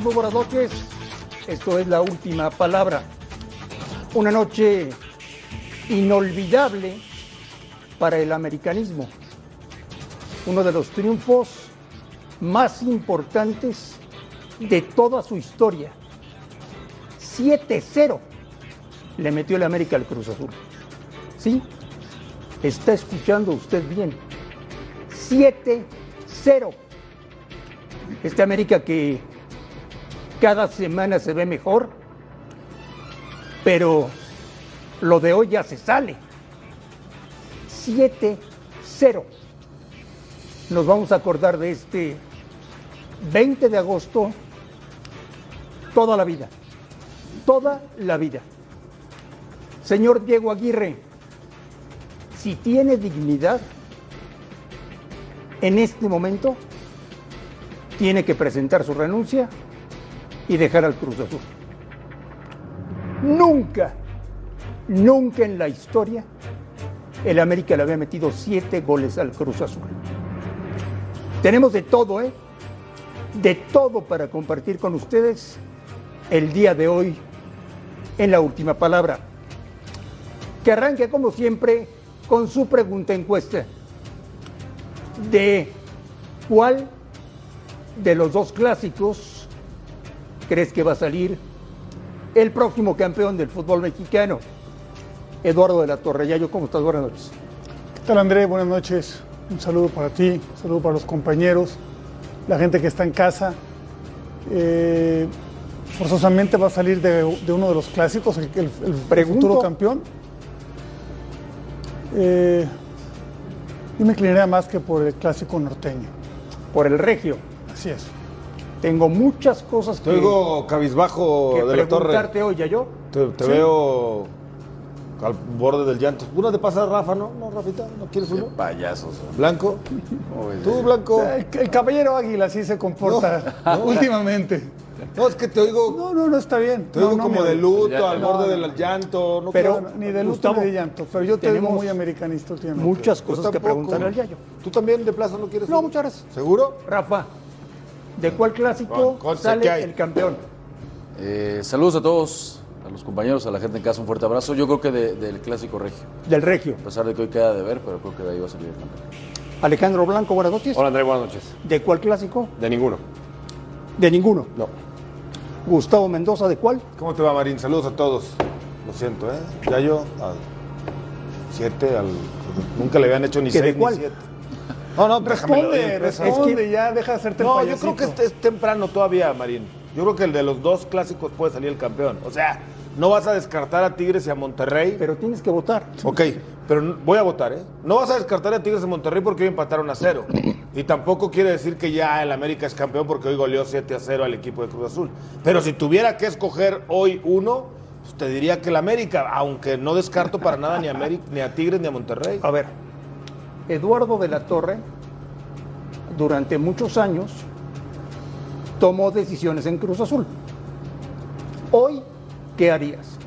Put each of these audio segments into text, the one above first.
Muy buenas noches. Esto es la última palabra. Una noche inolvidable para el americanismo. Uno de los triunfos más importantes de toda su historia. 7-0 le metió el América al Cruz Azul. ¿Sí? Está escuchando usted bien. 7-0. Este América que cada semana se ve mejor, pero lo de hoy ya se sale. 7-0. Nos vamos a acordar de este 20 de agosto toda la vida. Toda la vida. Señor Diego Aguirre, si tiene dignidad, en este momento tiene que presentar su renuncia y dejar al Cruz Azul. Nunca, nunca en la historia el América le había metido siete goles al Cruz Azul. Tenemos de todo, ¿eh? De todo para compartir con ustedes el día de hoy en la última palabra. Que arranque como siempre con su pregunta encuesta. ¿De cuál de los dos clásicos crees que va a salir el próximo campeón del fútbol mexicano? Eduardo de la Torre. Yayo, ¿cómo estás? Buenas noches. ¿Qué tal, André? Buenas noches. Un saludo para ti, un saludo para los compañeros, la gente que está en casa. Eh, forzosamente va a salir de, de, uno de los clásicos, el, el, el futuro campeón. Eh, yo me inclinaría más que por el clásico norteño. Por el regio. Así es. Tengo muchas cosas que. Te oigo cabizbajo que de la torre. preguntarte hoy, yo. Te, te veo al borde del llanto. Una te pasa Rafa, ¿no? No, Rafita, ¿no quieres uno? payasos. Blanco. Tú, Blanco. El, el caballero águila sí se comporta No, no. últimamente. No, es que te oigo, No, no, no está bien. te oigo No, no, como me- de luto, Ya, al no, borde no. del llanto. No Pero- Ni de luto Gustavo, ni de llanto. Pero yo te digo muy americanista últimamente. Muchas cosas que preguntarle al Yayo. ¿Tú también de plaza no quieres No, uno? muchas gracias. ¿Seguro? Rafa, ¿De cuál clásico sale el campeón? Eh, saludos a todos, a los compañeros, a la gente en casa, un fuerte abrazo. Yo creo que del clásico regio. Del regio. A pesar de que hoy queda de ver, pero creo que de ahí va a salir el campeón. Alejandro Blanco, buenas noches. Hola André, buenas noches. ¿De cuál clásico? De ninguno. ¿De ninguno? No. Gustavo Mendoza, ¿de cuál? ¿Cómo te va, Marín? Saludos a todos. Lo siento, ¿eh? Ya yo al 7, al. Nunca le habían hecho ni 6 ni 7. No, no, Responde, peso. responde, ya deja de hacerte el No, yo creo que es temprano todavía, Marín. Yo creo que el de los dos clásicos puede salir el campeón. O sea, no vas a descartar a Tigres y a Monterrey. Pero tienes que votar. Ok, pero voy a votar, ¿eh? No vas a descartar a Tigres y Monterrey porque hoy empataron a cero. Y tampoco quiere decir que ya el América es campeón porque hoy goleó 7 a 0 al equipo de Cruz Azul. Pero si tuviera que escoger hoy uno, pues te diría que el América, aunque no descarto para nada ni a, Ameri- ni a Tigres ni a Monterrey. A ver, Eduardo de la Torre, durante muchos años, tomó decisiones en Cruz Azul. Hoy, ¿qué harías?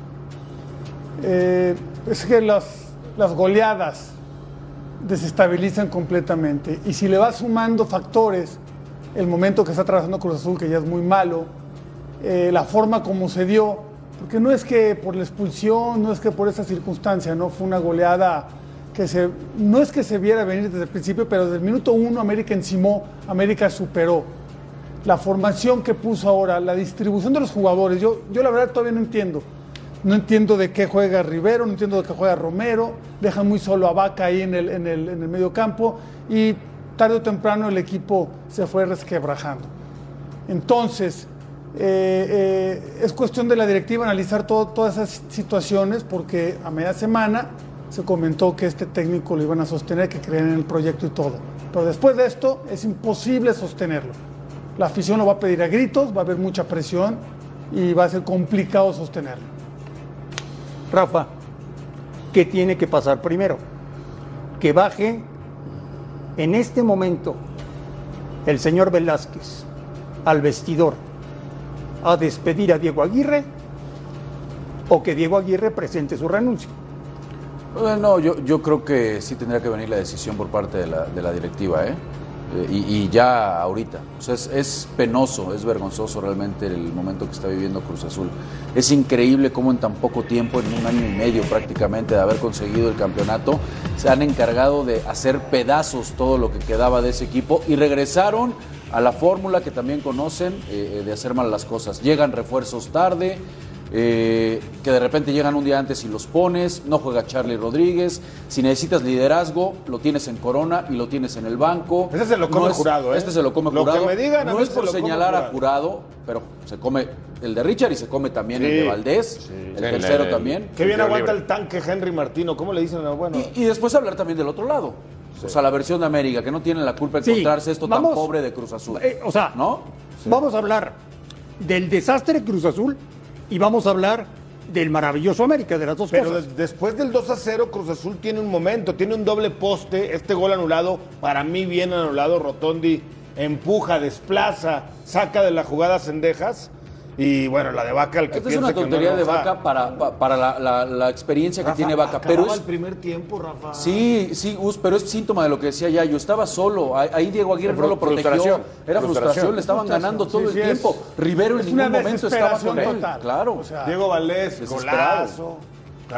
Eh, es que las, las goleadas desestabilizan completamente. Y si le vas sumando factores, el momento que está atravesando Cruz Azul, que ya es muy malo, eh, la forma como se dio, porque no es que por la expulsión, no es que por esa circunstancia, no fue una goleada que se, no es que se viera venir desde el principio, pero desde el minuto uno América encimó, América superó. La formación que puso ahora, la distribución de los jugadores, yo, yo la verdad todavía no entiendo. No entiendo de qué juega Rivero, no entiendo de qué juega Romero, dejan muy solo a Vaca ahí en el, en el, en el medio campo y tarde o temprano el equipo se fue resquebrajando. Entonces, eh, eh, es cuestión de la directiva analizar todo- todas esas situaciones porque a media semana se comentó que este técnico lo iban a sostener, que creían en el proyecto y todo. Pero después de esto es imposible sostenerlo. La afición lo va a pedir a gritos, va a haber mucha presión y va a ser complicado sostenerlo. Rafa, ¿qué tiene que pasar primero? Que baje en este momento el señor Velázquez al vestidor a despedir a Diego Aguirre o que Diego Aguirre presente su renuncia. Eh, No, yo, yo creo que sí tendría que venir la decisión por parte de la, de la directiva. ¿eh? Eh, y, y ya ahorita. O sea, es, penoso, es vergonzoso realmente el momento que está viviendo Cruz Azul. Es increíble cómo en tan poco tiempo, en un año y medio prácticamente de haber conseguido el campeonato, se han encargado de hacer pedazos todo lo que quedaba de ese equipo y regresaron a la fórmula que también conocen eh, eh, de hacer mal las cosas. Llegan refuerzos tarde, eh, que de repente llegan un día antes y los pones, no juega Charlie Rodríguez, si necesitas liderazgo, lo tienes en Corona y lo tienes en el banco. Ese se lo come No es- Jurado, ¿eh? Este se lo come Lo que jurado. me digan, no es por señalar a Jurado. pero se come el de Richard y se come también el de Valdés, el Sí, tercero el- también. Qué bien aguanta libre. el tanque Henry Martino. ¿Cómo le dicen? Bueno, Y, y después hablar también del otro lado. O sea, la versión de América, que no tiene la culpa de Sí, encontrarse esto vamos- tan pobre de Cruz Azul. Eh, o sea, ¿no? Vamos a hablar del desastre Cruz Azul y vamos a hablar del maravilloso América, de las dos Pero cosas. después del 2 a 0, Cruz Azul tiene un momento, tiene un doble poste. Este gol anulado, para mí bien anulado. Rotondi empuja, desplaza, saca de la jugada Cendejas. Y bueno, la de Vaca, el que Esta es una no tontería de. Vaca para, pa- para la, la- la experiencia que Rafa, tiene Vaca. Pero es, el primer tiempo, Rafa. Sí, sí, Gus, pero es síntoma de lo que decía ya. Yo estaba solo. Ahí Diego Aguirre no lo protegió. Frustración. Era frustración, Frustración. le estaban Frustración. ganando todo Sí, el sí, es- tiempo. Rivero en es una ningún momento estaba con él. total. Claro. O sea, Diego Valdés, Desesperado. golazo,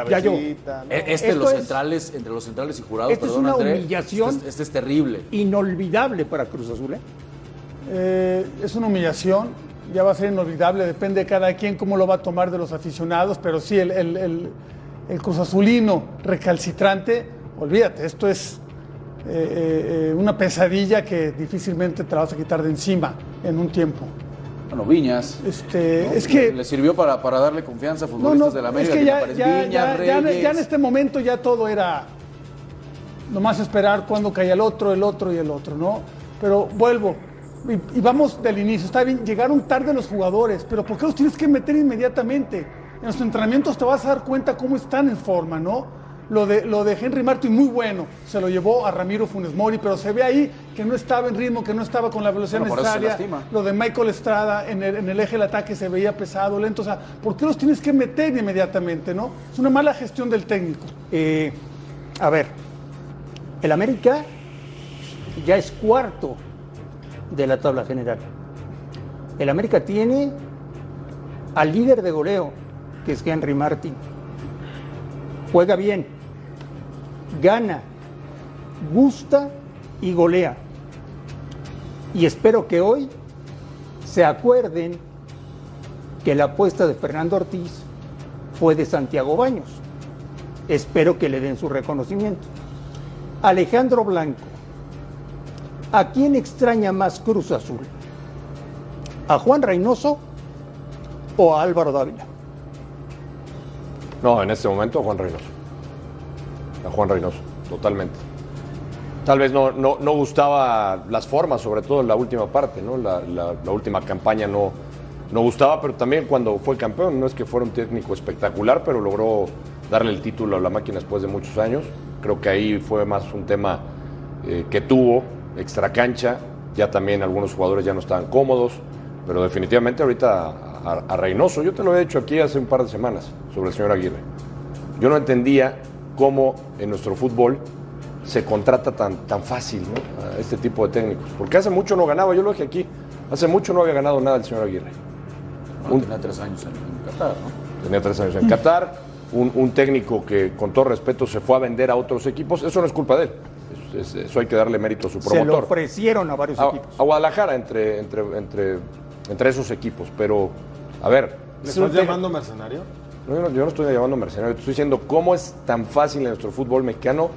Ya yo. cabecita. ¿no? E- Este de Esto los es- centrales, entre los centrales y jurados, Esta es perdón, una André, humillación. Este, es- este es terrible. Inolvidable para Cruz Azul, ¿eh? Eh, es una humillación, ya va a ser inolvidable, depende de cada quien cómo lo va a tomar de los aficionados, pero sí, el, el, el- el Cruz Azulino recalcitrante, olvídate, esto es eh, eh, una pesadilla que difícilmente te la vas a quitar de encima en un tiempo. Bueno, Viñas. Este, es que Le sirvió para, para darle confianza a futbolistas no, de la es América. que que ya, ya, Viñas, ya, ya, Reyes. ya en este momento ya todo era nomás esperar cuando caía el otro, el otro y el otro, ¿no? Pero vuelvo, y, y vamos del inicio, está bien, llegaron tarde los jugadores, pero ¿por qué los tienes que meter inmediatamente? En los entrenamientos te vas a dar cuenta cómo están en forma, ¿no? Lo de, lo de Henry Martin, muy bueno, se lo llevó a Ramiro Funes Mori, pero se ve ahí que no estaba en ritmo, que no estaba con la velocidad Bueno, necesaria. Lo de Michael Estrada en el, en el eje del ataque se veía pesado, lento. O sea, ¿por qué los tienes que meter inmediatamente, no? Es una mala gestión del técnico. Eh, a ver, el América ya es cuarto de la tabla general. El América tiene al líder de goleo, que es Henry Martin. Juega bien, gana, gusta y golea. Y espero que hoy se acuerden que la apuesta de Fernando Ortiz fue de Santiago Baños. Espero que le den su reconocimiento. Alejandro Blanco, ¿a quién extraña más Cruz Azul? ¿A Juan Reynoso o a Álvaro Dávila? No, en este momento Juan Reynoso. A Juan Reynoso, totalmente. Tal vez no, no, no gustaba las formas, sobre todo en la última parte, ¿no? La, la- la última campaña no, no gustaba, pero también cuando fue campeón, no es que fuera un técnico espectacular, pero logró darle el título a la máquina después de muchos años. Creo que ahí fue más un tema eh, que tuvo, extra cancha, ya también algunos jugadores ya no estaban cómodos, pero definitivamente ahorita a, a- a Reynoso, yo te lo he dicho aquí hace un par de semanas sobre el señor Aguirre. Yo no entendía cómo en nuestro fútbol se contrata tan, tan fácil ¿no? a este tipo de técnicos. Porque hace mucho no ganaba, yo lo dije aquí, hace mucho no había ganado nada el señor Aguirre. Bueno, tenía tres años en, en Qatar, ¿no? Tenía tres años en Qatar, un, un técnico que con todo respeto se fue a vender a otros equipos, eso no es culpa de él, Es- es- eso hay que darle mérito a su Se lo promotor. ofrecieron a varios A, equipos. a Guadalajara entre, entre, entre, entre esos equipos, pero a ver... ¿Le es un estás llamando mercenario? no, yo, no, yo no estoy llamando mercenario, te estoy diciendo cómo es tan fácil en nuestro fútbol mexicano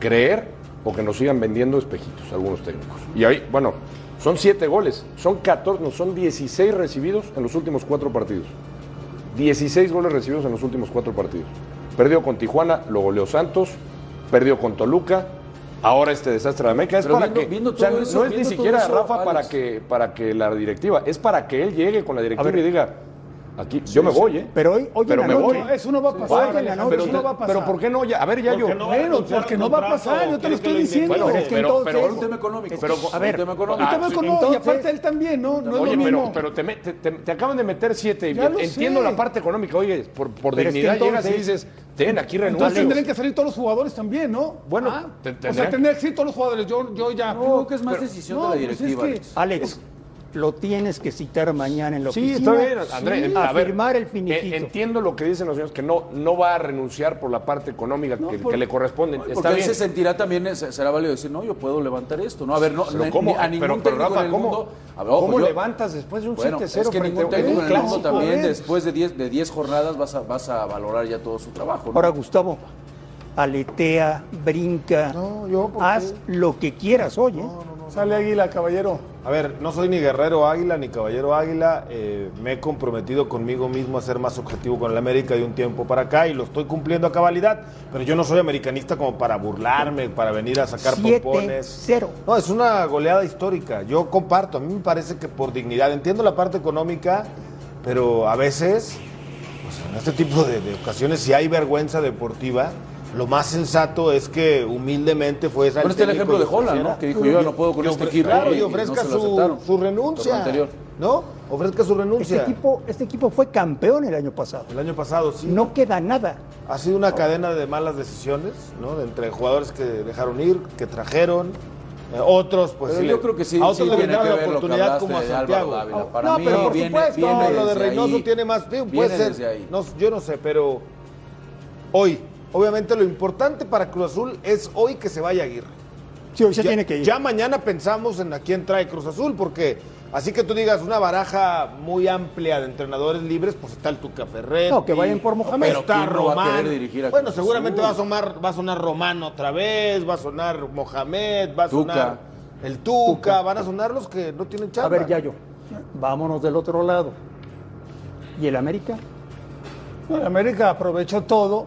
creer o que nos sigan vendiendo espejitos algunos técnicos. Y ahí, bueno, son siete goles, son 14, no, son 16 recibidos en los últimos cuatro partidos. 16 goles recibidos en los últimos cuatro partidos. Perdió con Tijuana, lo goleó Santos, perdió con Toluca. Ahora este desastre de América. Es Pero para viendo- que viendo o sea, todo no es ni todo siquiera eso, Rafa para que para que la directiva es para que él llegue con la directiva y diga Aquí, yo me voy, ¿eh? Pero hoy, hoy Pero en la me noche, voy. No, eso no va a pasar. Hoy en la noche, Pero, eso no va a pasar. pero ¿por qué no? Ya, a ver, ya yo. No va a Bueno, porque no va a pasar, yo te lo ¿quiere estoy lo diciendo. Bueno, es que pero- entonces, pero- un tema económico. Pero- a ver, un tema Y económico. también con- no, y entonces- aparte él también, ¿no? No es Oye, lo pero, mismo. pero te, me- te- te- te acaban de meter siete. y Ya lo Entiendo sé. la parte económica. Oye, por, por Pero es que dignidad entonces- llegas y dices, ten, aquí Entonces renuncio. tendrían que salir todos los jugadores también, ¿no? Bueno, Ah, te- o sea, tendrían- que salir todos los jugadores. Yo, yo ya. Creo que es más decisión de la pues es directiva, Alex. Lo tienes que citar mañana en la Sí, oficina. está bien, André. Sí, a firmar el eh, finiquito. Entiendo lo que dicen los señores, que no, no va a renunciar por la parte económica No, que, por- que le corresponde. Porque Está él bien. se sentirá también, eh, se- será válido decir, no, yo puedo levantar esto. No, a ver, no, Pero ni- ¿cómo? a ningún Pero- pero, técnico Rafa, en el ¿cómo- mundo. A ver, ojo, ¿Cómo yo- levantas después de un Bueno, 7-0 es que ningún técnico en el mundo también, ver. después de 10 de 10 jornadas, vas a, vas a valorar ya todo su trabajo. ¿no? Ahora, Gustavo, aletea, brinca, No, yo, ¿por haz lo que quieras, oye. Sale Águila, caballero. A ver, no soy ni guerrero águila ni caballero águila. eh, me he comprometido conmigo mismo a ser más objetivo con el América de un tiempo para acá y lo estoy cumpliendo a cabalidad. Pero yo no soy americanista como para burlarme, para venir a sacar pompones. 7-0. No, es una goleada histórica. Yo comparto. A mí me parece que por dignidad, entiendo la parte económica, pero a veces, pues, en este tipo de, de ocasiones, si hay vergüenza deportiva, lo más sensato es que humildemente fue esa Bueno, está el ejemplo de Holland, ¿no? Que dijo, yo ya no puedo con este equipo. Claro, y ofrezca su, renuncia. Anterior. ¿No? Ofrezca su Este renuncia. equipo, este equipo fue campeón el año pasado. El año pasado, sí. No queda nada. Ha sido una cadena de malas decisiones, ¿no? Entre jugadores que dejaron ir, que trajeron. eh, otros, pues Pero sí yo creo que sí, a otros sí le la oportunidad como a Santiago. Dávila. Para no, mí pero por viene- supuesto, viene lo de Reynoso ahí. tiene más puede ser. No, yo no sé, pero hoy, obviamente lo importante para Cruz Azul es hoy que se vaya Aguirre. Sí, hoy se ya, tiene que ir. ya mañana pensamos en a quién trae Cruz Azul, porque así que tú digas una baraja muy amplia de entrenadores libres, pues está el Tuca Ferrer. No, que vayan por Mohamed. Pero está ¿quién no va a Román. a bueno, Cruz seguramente Azul? va a sonar, va a sonar Román otra vez, va a sonar Mohamed, va a Tuca. sonar el Tuca, van a sonar los que no tienen chamba. A ver, Yayo, vámonos del otro lado. ¿Y el América? No, el América aprovechó todo.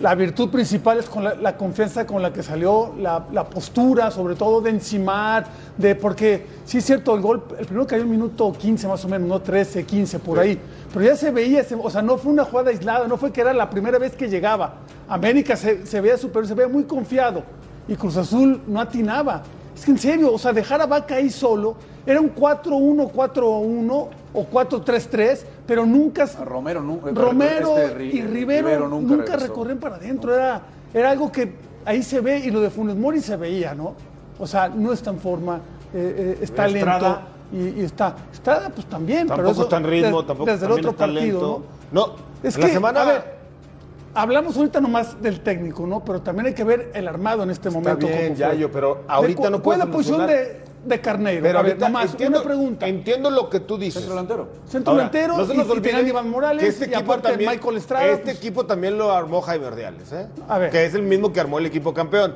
La virtud principal es con la, la confianza con la que salió, la, la postura, sobre todo de encimar, de porque sí es cierto, el gol, el primero cayó en minuto 15 más o menos, no 13, 15, por ahí. Pero ya se veía, se- o sea, no fue una jugada aislada, no fue que era la primera vez que llegaba. América se, se veía superior, se veía muy confiado. Y Cruz Azul no atinaba. Es que en serio, o sea, dejar a Vaca ahí solo, era un 4-1, 4-1 o 4-3-3, pero nunca... A Romero nunca. Romero este y Rivero, nunca, regresó. recorren para adentro. Era, era algo que ahí se ve y lo de Funes Mori se veía, ¿no? O sea, no está en forma, eh, eh, está lento y, y está. Estrada, pues también. Tampoco pero eso está en ritmo, de- tampoco Desde el otro está partido, lento. ¿no? No, Es en que, la semana a ver, hablamos ahorita nomás del técnico, ¿no? Pero también hay que ver el armado en este Está momento. bien. Yayo, pero ahorita ¿De cu- no ¿Cuál puedes es la posición de, de Carneiro? Pero a ver, ahorita nomás, entiendo, una pregunta. entiendo lo que tú dices. Centro delantero. Centro Ahora, delantero no se y, nos Iván Morales que este y equipo aparte también, Michael Estrada. Este pues, equipo también lo armó Jaime Ordiales, ¿eh? A ver. Que es el mismo que armó el equipo campeón.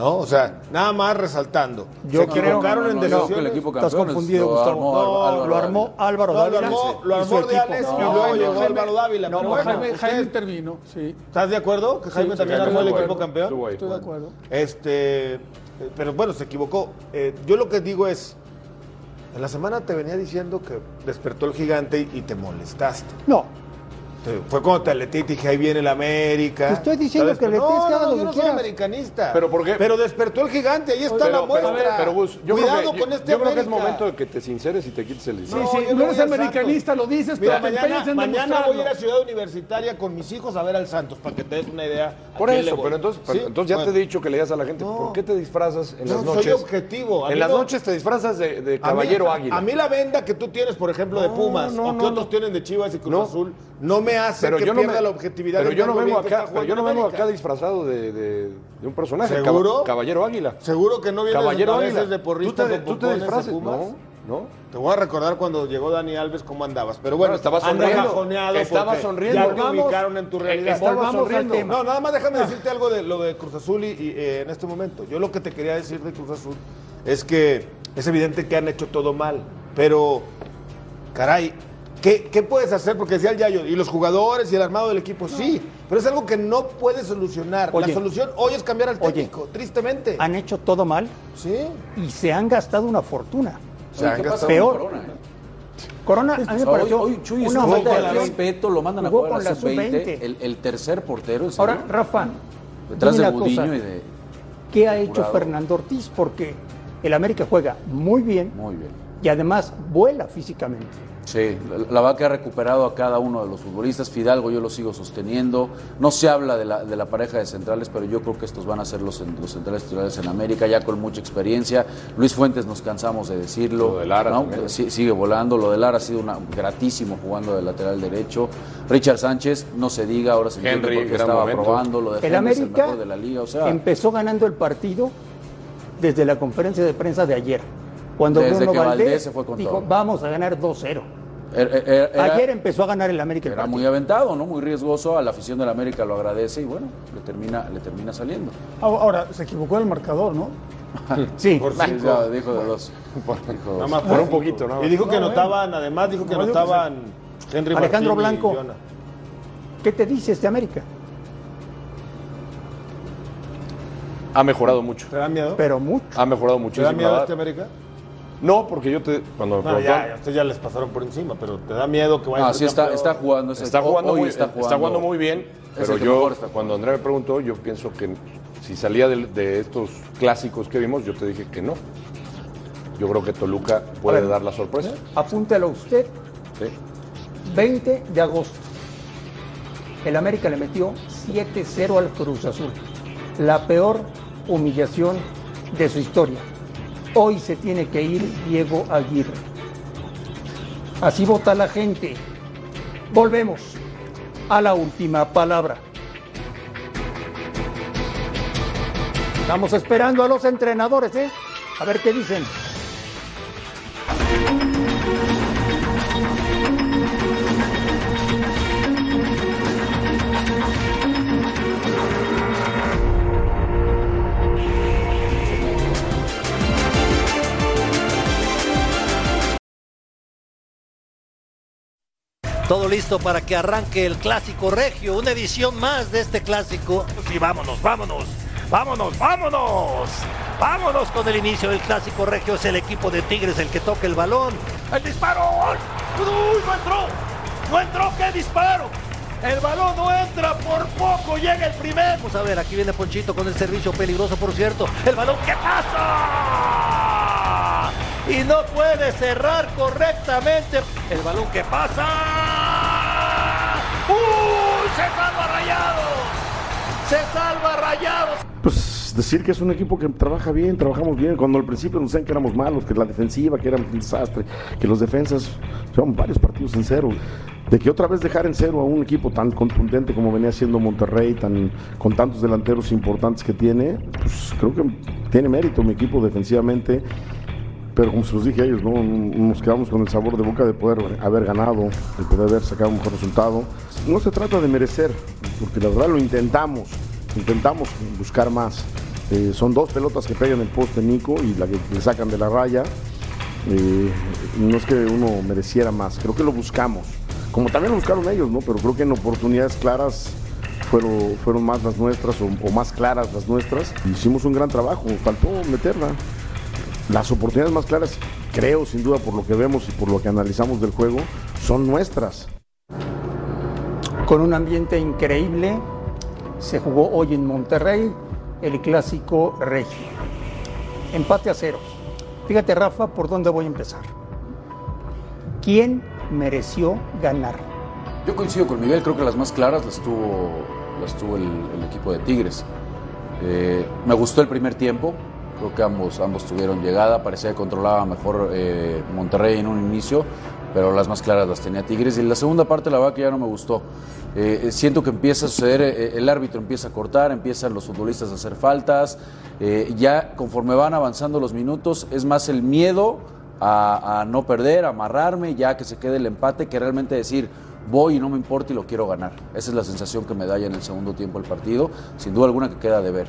¿No? O sea, nada más resaltando. Yo Se equivocaron No, en no, no, que decisiones. el equipo Estás confundido, lo Gustavo. armó No, Álvaro lo armó. Álvaro No, lo Dávila. armó, lo armó No, y luego no, llegó Álvaro Dávila. no, pero no, bueno, Jaime, usted- Jaime intervino, sí. ¿Estás de acuerdo? Que Jaime sí, también armó el de equipo campeón. Estoy de acuerdo. Este, eh, pero bueno, se equivocó. Eh, yo lo que digo es, en la semana te venía diciendo que despertó el gigante y te molestaste. No, Fue cuando te te dije, ahí viene el América. Te estoy diciendo que Pero Aletés, no, no, yo no soy americanista. ¿Pero por qué? Pero despertó el gigante, ahí está Pero, la pero, muestra. pero, Gus, yo Cuidado creo que, con yo- este yo creo que es momento de que te sinceres y te quites el Sí, disfraz. sí, yo no eres americanista, lo dices, Mira, pero te mañana, en mañana voy a ir a. Ciudad Universitaria con mis hijos a ver al Santos, para que te des una idea. Por le eso, pero entonces, pero ¿Sí? entonces ya Bueno, te he dicho que le digas a la gente, No. ¿por qué te disfrazas en las soy noches? objetivo, a mí En las no- noches te disfrazas de, caballero águila. A mí la venda que tú tienes, por ejemplo, de No, Pumas, no, o que no, otros no. tienen de Chivas y Cruz No. Azul, no me hace pero que yo no pierda me, la objetividad. pero de yo no vengo acá, pero yo no vengo acá disfrazado de, de- de un personaje, ¿Seguro? cab- caballero águila. Seguro que no vienes Caballero a águila. veces de ¿Tú porristas te, o tú te de disfrazas? Pumas? No, no. Te voy a recordar cuando llegó Dani Alves cómo andabas. Pero bueno, Bueno, estaba sonriendo. Estaba sonriendo. Ya te Volvamos- ubicaron en tu realidad. Estaba Volvamos al sonriendo. tema. No, nada más déjame decirte algo de lo de Cruz Azul y, y, eh, en este momento. Yo lo que te quería decir de Cruz Azul es que es evidente que han hecho todo mal, pero caray, ¿qué, qué puedes hacer? Porque decía el Yayo, y los jugadores y el armado del equipo, sí, pero es algo que no puedes solucionar. Oye. La solución hoy es cambiar al Oye. técnico, tristemente. han hecho todo mal Sí. y se han gastado una fortuna. Se han ¿Qué gastado- Peor. con Corona, eh? Corona, a mí me hoy, pareció hoy Chuy es una una falta de respeto, lo mandan a jugar a la con la sub-20, sub-20. el, el tercer portero, ¿en serio? Ahora, Rafa, detrás dime de una cosa, Budiño y de... ¿qué ha hecho. Fernando Ortiz? Porque el América juega muy bien Muy bien. y además vuela físicamente. Sí, la- la vaca ha recuperado a cada uno de los futbolistas. Fidalgo yo lo sigo sosteniendo. No se habla de la, de la pareja de centrales, pero yo creo que estos van a ser los, los centrales titulares en América, ya con mucha experiencia. Luis Fuentes nos cansamos de decirlo. Lo de Lara ¿no? sigue volando. Lo de Lara ha sido una, gratísimo jugando de lateral derecho. Richard Sánchez, no se diga, ahora se entiende Henry, por qué gran estaba momento. probando. Lo de El Henry es el América mejor de la liga. O sea, empezó ganando el partido desde la conferencia de prensa de ayer. Cuando Desde Bruno que Valdés, Valdés se fue con dijo, todo. vamos a ganar 2-0. era- era- era- Ayer empezó a ganar el América el Era partido. muy aventado, ¿no? Muy riesgoso. A la afición del América lo agradece y bueno, le termina, le termina saliendo. Ahora, se equivocó el marcador, ¿no? Sí, Por Sí, cinco. ya dijo de dos. Dijo Nada dos. más Por un poquito, ¿no? Y dijo que No, anotaban, además dijo que No, yo anotaban Henry Alejandro Martín Blanco. ¿qué te dice este América? Ha mejorado mucho. ¿Te da miedo? Pero mucho. Ha mejorado ¿Te muchísimo. da miedo este. América? No, porque yo te. Cuando me No, ya, ustedes ya les pasaron por encima, pero ¿te da miedo que vaya Ah, a sí está, está jugando. Está jugando, muy, está está jugando muy bien, pero yo, cuando André me preguntó, yo pienso que si salía de, de estos clásicos que vimos, yo te dije que no. Yo creo que Toluca puede ver. dar la sorpresa. Apúntalo usted, Sí. 20 de agosto. El América le metió 7-0 al Cruz Azul. La peor humillación de su historia. Hoy se tiene que ir Diego Aguirre. Así vota la gente. Volvemos a la última palabra. Estamos esperando a los entrenadores, ¿eh? A ver qué dicen. Todo listo para que arranque el clásico regio, una edición más de este clásico. Sí, vámonos, vámonos, vámonos, vámonos. Vámonos con el inicio del clásico regio. Es el equipo de Tigres el que toca el balón. El disparo. ¡Uy, no entró! ¡No entró! ¡Qué disparo! El balón no entra, por poco llega el primer. Vamos a ver, aquí viene Ponchito con el servicio peligroso, por cierto. El balón que pasa. Y no puede cerrar correctamente. El balón que pasa. ¡Uy! Se salva Rayados. Se salva Rayados. Pues decir que es un equipo que trabaja bien, trabajamos bien. Cuando al principio nos decían que éramos malos, que la defensiva, que éramos un desastre, que los defensas, llevamos varios partidos en cero. De que otra vez dejar en cero a un equipo tan contundente como venía siendo Monterrey, tan, con tantos delanteros importantes que tiene, pues creo que tiene mérito mi equipo defensivamente. Pero como se los dije a ellos, ¿no? nos quedamos con el sabor de boca de poder haber ganado, de poder haber sacado un mejor resultado. No se trata de merecer, porque la verdad lo intentamos, intentamos buscar más. Eh, son dos pelotas que pegan el poste Nico y la que le sacan de la raya. Eh, no es que uno mereciera más, creo que lo buscamos. Como también lo buscaron ellos, ¿no? Pero creo que en oportunidades claras fueron, fueron más las nuestras o, o más claras las nuestras. Hicimos un gran trabajo, faltó meterla. Las oportunidades más claras, creo sin duda por lo que vemos y por lo que analizamos del juego, son nuestras. con un ambiente increíble. Se jugó hoy en Monterrey el clásico regio. Empate a cero. Fíjate, Rafa, por dónde voy a empezar. ¿Quién mereció ganar? Yo coincido con Miguel, creo que las más claras las tuvo, las tuvo el, el equipo de Tigres. Eh, me gustó el primer tiempo, creo que ambos, ambos tuvieron llegada, parecía que controlaba mejor eh, Monterrey en un inicio, pero las más claras las tenía Tigres. Y la segunda parte, la verdad que ya no me gustó. Eh, siento que empieza a suceder, eh, el árbitro empieza a cortar, empiezan los futbolistas a hacer faltas, eh, ya conforme van avanzando los minutos, es más el miedo a, a no perder, a amarrarme, ya que se quede el empate, que realmente decir, voy y no me importa y lo quiero ganar. Esa es la sensación que me da ya en el segundo tiempo el partido, sin duda alguna que queda de ver.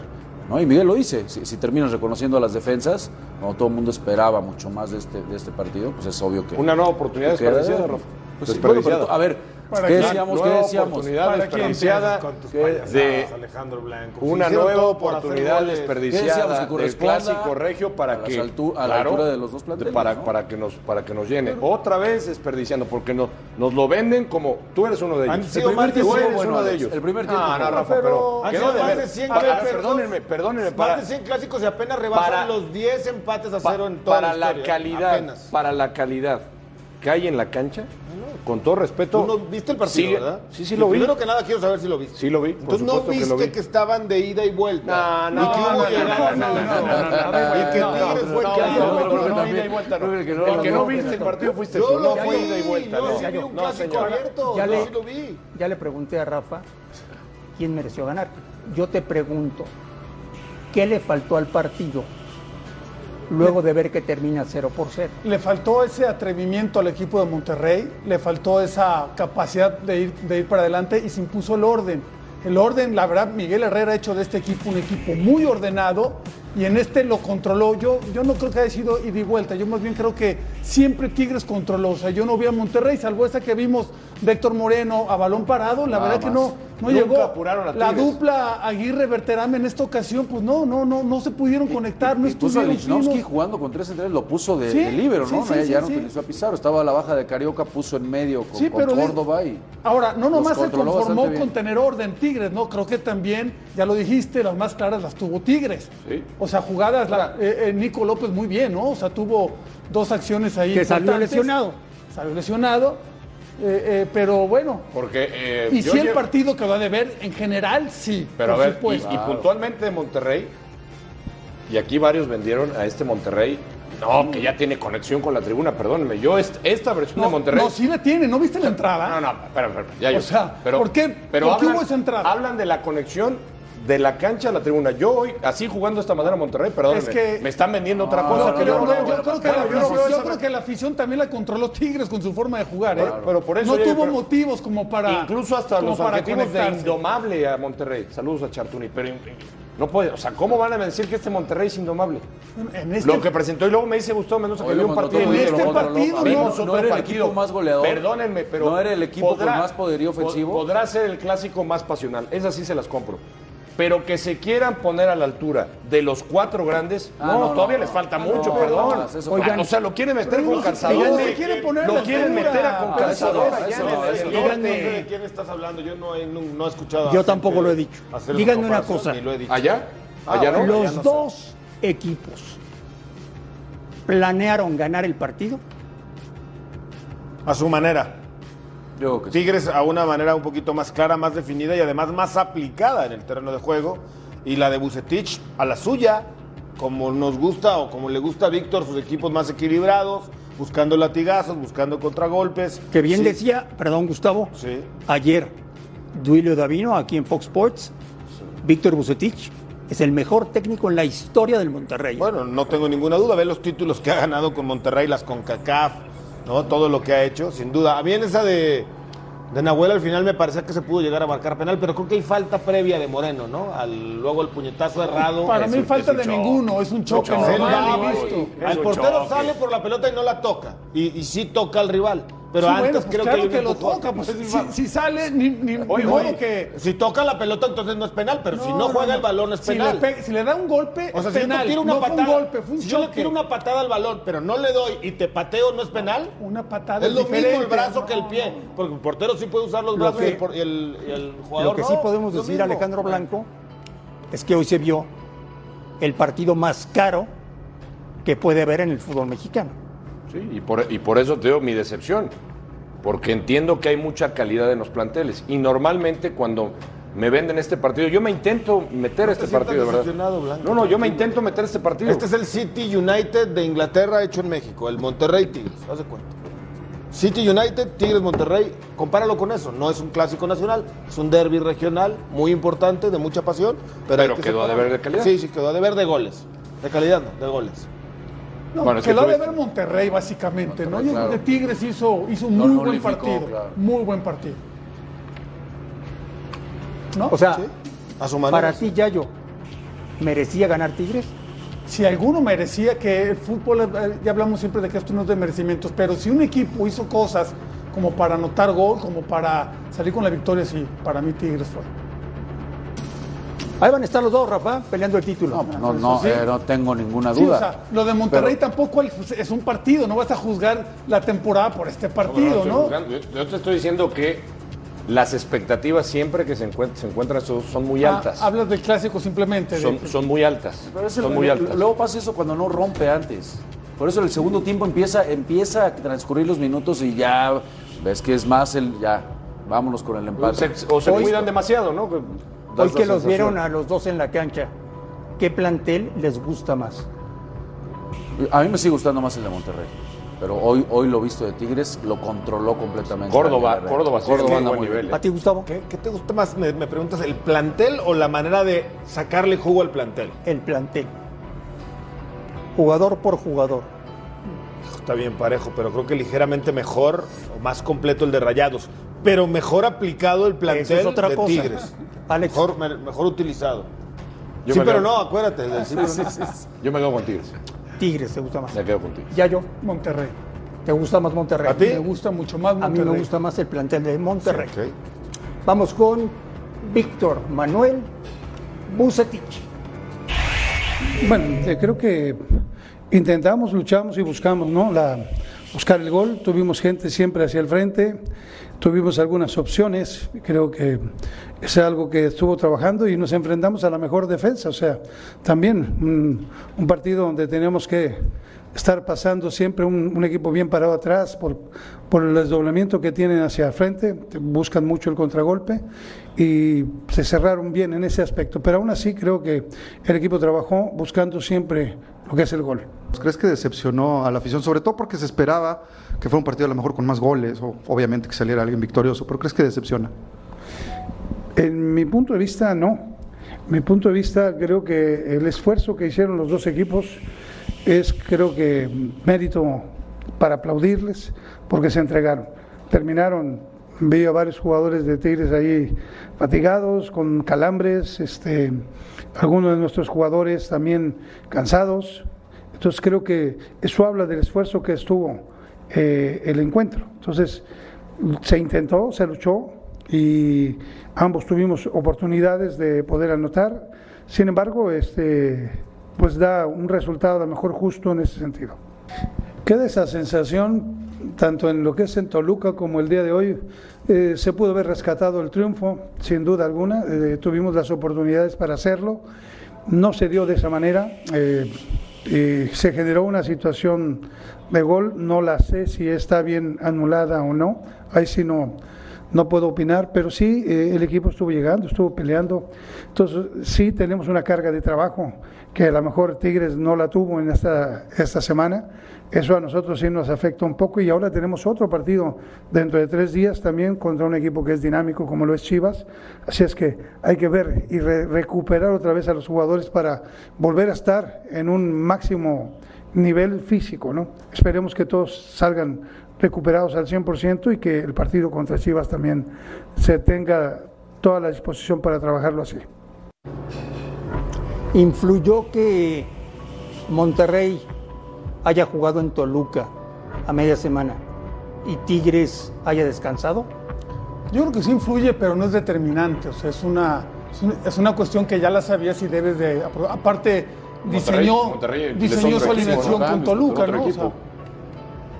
¿No? Y Miguel lo dice, si, si terminas reconociendo a las defensas, cuando todo el mundo esperaba mucho más de este, de este partido, pues es obvio que... Una nueva oportunidad que desperdiciada. Rafa. Pues sí, bueno, desperdiciada. pero, a ver, ¿Para ¿qué decíamos? ¿Qué decíamos? desperdiciada Con tus que- payasadas, de Alejandro Blanco. una nueva oportunidad desperdiciada del clásico regio para a que a la claro, altura de los dos planteles, para, ¿no? para que nos para que nos llene otra vez desperdiciando porque no, nos lo venden como tú eres uno de ellos Han sido El primer de tiempo cien, eres bueno, uno de ellos El primer tiempo no, Rafa, pero pero han quedó sido de más ver. de 100 Para- clásicos. perdónenme perdónenme Más de 100 clásicos y apenas rebasan para- los 10 empates a cero en toda para la calidad para la calidad que hay en la cancha con todo respeto Tú no viste el partido, ¿verdad? sí sí lo vi Primero que nada quiero saber si lo viste. Sí lo vi, por Entonces no que viste lo que, estaban de ida y vuelta. No, no, y que no, hubo no, no, no, al- no, no, no, no, no, Y que Tigres fue el no, que ida y vuelta no. El que no, viste el partido fuiste Yo tú, lo no vi, fue ida y vuelta. yo no. sí vi un clásico abierto, Ya yo le- sí lo vi. Ya le pregunté a Rafa quién mereció ganar. Yo te pregunto, ¿qué le faltó al partido luego de ver que termina 0 por 0? Le faltó ese atrevimiento al equipo de Monterrey, le faltó esa capacidad de ir, de ir para adelante y se impuso el orden. El orden, la verdad, Miguel Herrera ha hecho de este equipo un equipo muy ordenado y en este lo controló. Yo, yo no creo que haya sido ida y vuelta, yo más bien creo que siempre Tigres controló. O sea, yo no vi a Monterrey, salvo esa que vimos de Héctor Moreno a balón parado, la Nada verdad que no, no Nunca llegó. apuraron a la Tigres. dupla Aguirre-Berterame en esta ocasión, pues no, no, no, no se pudieron conectar, no Y estuvieron Lichnowsky jugando con tres centrales, lo puso de, Sí, de líbero, sí, ¿no? sí, ya sí, ya no sí. utilizó a Pizarro, estaba a la baja de Carioca, puso en medio con, pero Córdoba y... Ahora, no nomás se conformó con tener orden Tigres, ¿no? Creo que también, ya lo dijiste, las más claras las tuvo Tigres. Sí. O sea, jugadas, la- eh, eh, Nico López muy bien, ¿no? O sea, tuvo dos acciones ahí. Que salió lesionado. Salió lesionado, eh, eh, pero bueno. porque eh, Y si el lle- partido quedó de ver, en general, sí. Pero a ver, y, supuesto. y puntualmente de Monterrey, y aquí varios vendieron a este Monterrey, no, que ya tiene conexión con la tribuna, perdónenme, yo est- esta versión no, de Monterrey... no, sí la tiene, ¿no viste la entrada? No, no, espera, espera, ya O yo sea, sé. pero, ¿por qué- pero por qué hablan, hubo esa entrada? Hablan de la conexión de la cancha a la tribuna. Yo hoy, así jugando de esta manera Monterrey, perdónenme, Es que- me están vendiendo otra cosa. Que yo creo que la afición también la controló Tigres con su forma de jugar, ¿eh? Pero- pero por eso, no oye, tuvo pero- motivos como para Incluso hasta los objetivos de indomable a Monterrey. Saludos a Chartuni, pero no puede, o sea, ¿cómo van a decir que este Monterrey es indomable? En este, Lo que presentó y luego me dice Gustavo Mendoza que vio un partido en este partido, Vimos no- otro no era el partido. equipo más goleador. Perdónenme, pero No era el equipo con más poderío ofensivo. pod- Podrá ser el clásico más pasional. Esas sí se las compro. Pero que se quieran poner a la altura de los cuatro grandes, Ah, no, no, todavía no. les falta Ah, mucho, no, perdón. no, eso Oigan, fue- o sea, lo quieren meter con no, calzador. díganme, se quieren poner a lo quieren meter a con Ah, calzador. sé de quién estás hablando, yo no he, no, no he escuchado. Yo tampoco lo he dicho. Díganme una cosa. ni lo he dicho. ¿Allá? Ah, ¿Allá no? Los ya no sé. dos equipos planearon ganar el partido. A su manera. Yo creo que sí. Tigres a una manera un poquito más clara, más definida y además más aplicada en el terreno de juego. Y la de Bucetich a la suya, como nos gusta o como le gusta a Víctor, sus equipos más equilibrados, buscando latigazos, buscando contragolpes. Que bien Sí, decía, perdón Gustavo, Sí. ayer Duilio Davino aquí en Fox Sports, Víctor Bucetich es el mejor técnico en la historia del Monterrey. Bueno, no tengo ninguna duda. Ve los títulos que ha ganado con Monterrey, las con CACAF, ¿no? Todo lo que ha hecho, sin duda. A mí en esa de, de Nahuel al final me parecía que se pudo llegar a marcar penal, pero creo que hay falta previa de Moreno, ¿no? Al, luego el puñetazo errado. Para Es mí falta es un de choque. ninguno, es un choque no, portero choque. sale por la pelota y no la toca. Y, y sí toca al rival. Pero Sí, antes bueno, pues creo claro que, que lo toca, pues si, si sale, ni, ni, ni Oye, modo oye, que... Si toca la pelota, entonces no es penal, pero si no juega el balón es Si penal. le, si le da un golpe, O sea, es si yo tiro una patada, un golpe, un si yo le tiro una patada al balón, pero no le doy y te pateo, ¿no es penal? Una patada Es lo mismo el brazo que el pie, porque el portero sí puede usar los Lo brazos y que- el por- y el, y el jugador Lo que sí podemos decir. Alejandro Blanco, es que hoy se vio el partido más caro que puede haber en el fútbol mexicano. Sí, y por, y por eso te digo mi decepción. Porque entiendo que hay mucha calidad en los planteles. Y normalmente cuando me venden este partido, yo me intento meter a este partido, ¿verdad? Blanco, no, no, yo me intento meter este partido. Este es el City United de Inglaterra hecho en México, el Monterrey Tigres, haz de cuenta. City United, Tigres Monterrey, compáralo con eso. No es un clásico nacional, es un derby regional muy importante, de mucha pasión. Pero, Pero que quedó a deber de calidad. Sí, sí, quedó a deber de goles. De calidad no, de goles. No, Bueno, se de ver Monterrey, básicamente, ¿no? Monterrey, creo claro. Tigres hizo, hizo un No, muy no buen unificó, partido. claro. Muy buen partido. ¿No? O sea, A su manera. para ti, Yayo, ¿merecía ganar Tigres? si alguno merecía que el fútbol, eh, ya hablamos siempre de que esto no es de merecimientos, pero si un equipo hizo cosas como para anotar gol, como para salir con la victoria, sí, para mí Tigres fue. Ahí van a estar los dos, Rafa, peleando el título. No, no, eh, no tengo ninguna Sí, duda. o sea, lo de Monterrey tampoco es un partido, no vas a juzgar la temporada por este partido, ¿no? Yo, yo te estoy diciendo que las expectativas siempre que se, encuent- se encuentran son, son muy Ah, altas. hablas del clásico simplemente. de- son, son muy altas. Pero es el- son muy altas. Luego pasa eso cuando no rompe antes. Por eso el segundo tiempo empieza, empieza a transcurrir los minutos y ya ves que es más el ya. Vámonos con el O empate. se, o se cuidan demasiado, ¿no? Hoy que los vieron a los dos en la cancha, ¿qué plantel les gusta más? A mí me sigue gustando más el de Monterrey. Pero hoy, hoy lo visto de Tigres lo controló completamente. Córdoba. Córdoba, sí, muy anda muy nivel. bien. ¿eh? ¿A ti, Gustavo? ¿Qué, qué te gusta más? Me, me preguntas, ¿el plantel o la manera de sacarle jugo al plantel? El plantel. Jugador por jugador. Está bien parejo, pero creo que ligeramente mejor o más completo el de Rayados. Pero mejor aplicado el plantel es otra de cosa. Tigres. Alex. Mejor, me- mejor utilizado. Yo sí, me pero quedo- no, acuérdate. del sí, pero no. Yo me quedo con Tigres. Tigres te gusta más. Me quedo con Tigres. Ya yo, Monterrey. ¿te gusta más Monterrey? ¿A ti? Me gusta mucho más A mí Monterrey. me gusta más el plantel de Monterrey. Vamos con Víctor Manuel Bucetich. Bueno, eh, creo que intentamos, luchamos y buscamos, ¿no? La, buscar el gol. Tuvimos gente siempre hacia el frente, tuvimos algunas opciones. Creo que es algo que estuvo trabajando y nos enfrentamos a la mejor defensa. O sea, también un, partido donde tenemos que estar pasando siempre un, un equipo bien parado atrás por, por el desdoblamiento que tienen hacia el frente, buscan mucho el contragolpe y se cerraron bien en ese aspecto. Pero aún así creo que el equipo trabajó buscando siempre lo que es el gol. ¿Crees que decepcionó a la afición? Sobre todo porque se esperaba que fuera un partido a lo mejor con más goles, o obviamente que saliera alguien victorioso, pero ¿crees que decepciona? En mi punto de vista, no. Mi punto de vista, creo que el esfuerzo que hicieron los dos equipos es, creo que, mérito para aplaudirles, porque se entregaron. Terminaron, vi a varios jugadores de Tigres ahí fatigados, con calambres, este, algunos de nuestros jugadores también cansados. Entonces creo que eso habla del esfuerzo que estuvo eh, el encuentro. Entonces se intentó, se luchó y ambos tuvimos oportunidades de poder anotar. Sin embargo, este, pues da un resultado a lo mejor justo en ese sentido. Queda esa sensación, tanto en lo que es en Toluca como el día de hoy, eh, se pudo haber rescatado el triunfo, sin duda alguna, eh, tuvimos las oportunidades para hacerlo, no se dio de esa manera, eh, y se generó una situación de gol, no la sé si está bien anulada o no, ahí sí no, no puedo opinar, pero sí eh, el equipo estuvo llegando, estuvo peleando. Entonces sí tenemos una carga de trabajo que a lo mejor Tigres no la tuvo en esta, esta semana. Eso a nosotros sí nos afecta un poco y ahora tenemos otro partido dentro de tres días también contra un equipo que es dinámico como lo es Chivas. Así es que hay que ver y re- recuperar otra vez a los jugadores para volver a estar en un máximo nivel físico. ¿no? Esperemos que todos salgan recuperados al 100% y que el partido contra Chivas también se tenga toda la disposición para trabajarlo así. ¿Influyó que Monterrey haya jugado en Toluca a media semana y Tigres haya descansado? Yo creo que sí influye, pero no es determinante. O sea, es una, es una- es una cuestión que ya la sabías y debes de. Aparte, diseñó, Monterrey diseñó es su alineación con Toluca, ¿no? O sea,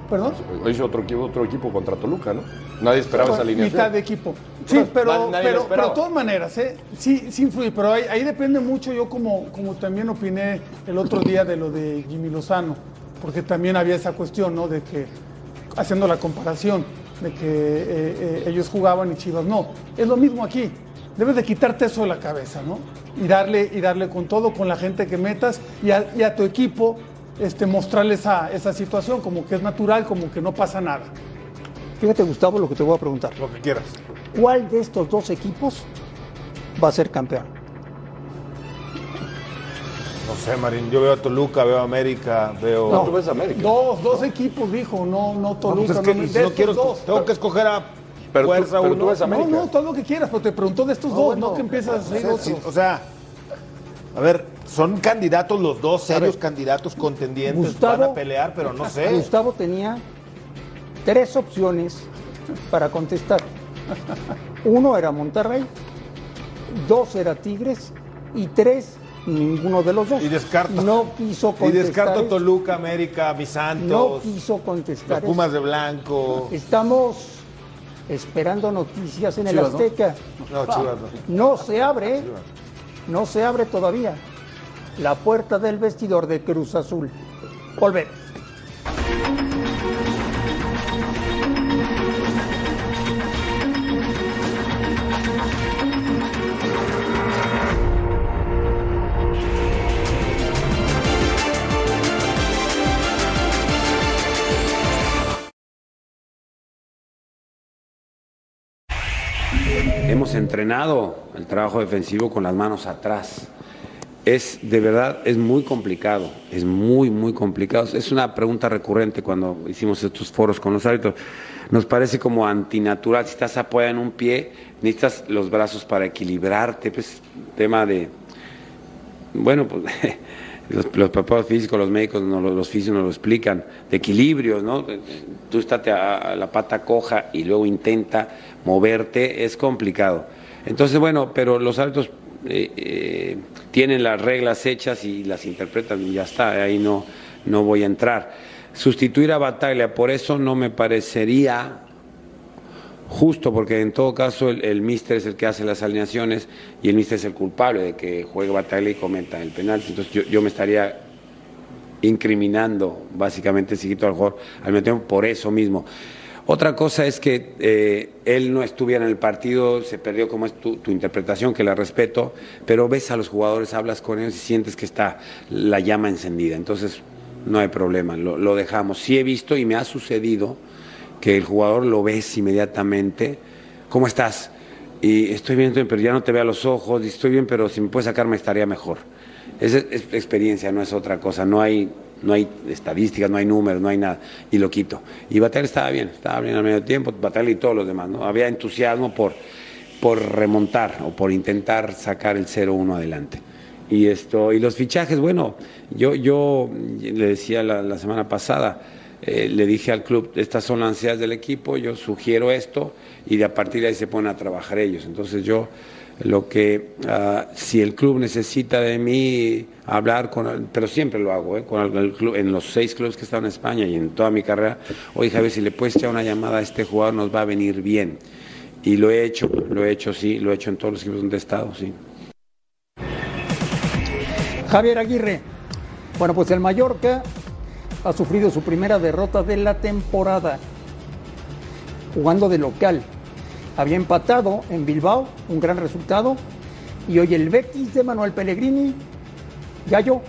¿Perdón? Hizo otro equipo, otro equipo contra Toluca, ¿no? Nadie esperaba esa alineación. Mitad de equipo. Sí, pero, nadie pero, pero de todas maneras, ¿eh? sí, sí influye, pero ahí, ahí depende mucho. Yo como, como también opiné el otro día de lo de Jimmy Lozano, porque también había esa cuestión, ¿no? De que, haciendo la comparación, de que eh, eh, ellos jugaban y Chivas no. Es lo mismo aquí. Debes de quitarte eso de la cabeza, ¿no? Y darle, y darle con todo, con la gente que metas y a, y a tu equipo este, mostrarle esa, esa situación, como que es natural, como que no pasa nada. Fíjate, Gustavo, lo que te voy a preguntar. Lo que quieras. ¿Cuál de estos dos equipos va a ser campeón? No sé, Marín. Yo veo a Toluca, veo a América, veo. No, tú ves América. Dos, dos equipos, dijo, no, no No, Toluca. pues es que no, ni- de no estos quiero. dos. Tengo que escoger a Pero tú- fuerza tú ves a No, América. no, todo lo que quieras, pero te preguntó de estos dos, no que empiezas a sé, otros. o sea, a ver, son candidatos los dos, serios candidatos contendientes, Gustavo- van a pelear, pero no sé. Gustavo tenía tres opciones para contestar. Uno era Monterrey, dos era Tigres y tres ninguno de los dos. Y descarto. No quiso Y contestar. descarto eso. Toluca, América, mi No quiso contestar. los Pumas eso. de Blanco. Estamos esperando noticias en el. Azteca. No, Chivas no. No se abre, ¿eh? no se abre todavía la puerta del vestidor de Cruz Azul. Volvemos. Hemos entrenado el trabajo defensivo con las manos atrás. Es de verdad, es muy complicado, es muy, muy complicado. Es una pregunta recurrente cuando hicimos estos foros con los árbitros. Nos parece como antinatural. Si estás apoyado en un pie, necesitas los brazos para equilibrarte. Pues tema de, bueno, pues los, los preparadores físicos, los médicos, no, los, físicos nos lo explican, de equilibrio, ¿no? Tú estate a, la pata coja y luego intenta moverte, es complicado. Entonces, bueno, pero los árbitros eh, eh, tienen las reglas hechas y las interpretan y ya está, ahí no, no voy a entrar. Sustituir a Bataglia, por eso no me parecería justo, porque en todo caso el, el míster es el que hace las alineaciones y el míster es el culpable de que juegue Bataglia y cometa el penal. Entonces yo, yo me estaría incriminando básicamente si quito al jugador al tiempo por eso mismo. Otra cosa es que eh, él no estuviera en el partido, se perdió como es tu, tu interpretación, que la respeto, pero ves a los jugadores, hablas con ellos y sientes que está la llama encendida. Entonces no hay problema, lo, lo dejamos. Sí he visto y me ha sucedido que el jugador lo ves inmediatamente, ¿cómo estás? Y estoy bien, pero ya no te veo a los ojos, estoy bien, pero si me puedes sacar me estaría mejor. Es, es experiencia, no es otra cosa, no hay, no hay estadísticas, no hay números, no hay nada, y lo quito. Y Batal estaba bien, estaba bien al medio tiempo, Batal y todos los demás, ¿no? Había entusiasmo por, por remontar o por intentar sacar el 0-1 adelante. Y, esto, y los fichajes, bueno, yo, yo le decía la semana pasada, eh, le dije al club, estas son las ansiedades del equipo, yo sugiero esto y de a partir de ahí se ponen a trabajar ellos. Entonces yo lo que, ah, si el club necesita de mí hablar con, pero siempre lo hago, ¿eh? con el club, en los seis clubes que he estado en España y en toda mi carrera, oye Javier, si le puedes echar una llamada a este jugador nos va a venir bien. Y lo he hecho, lo he hecho, sí, lo he hecho en todos los equipos donde he estado, sí. Javier Aguirre. Bueno, pues el Mallorca ha sufrido su primera derrota de la temporada, jugando de local. Había empatado en Bilbao, un gran resultado, y hoy el Betis de Manuel Pellegrini, Gallo,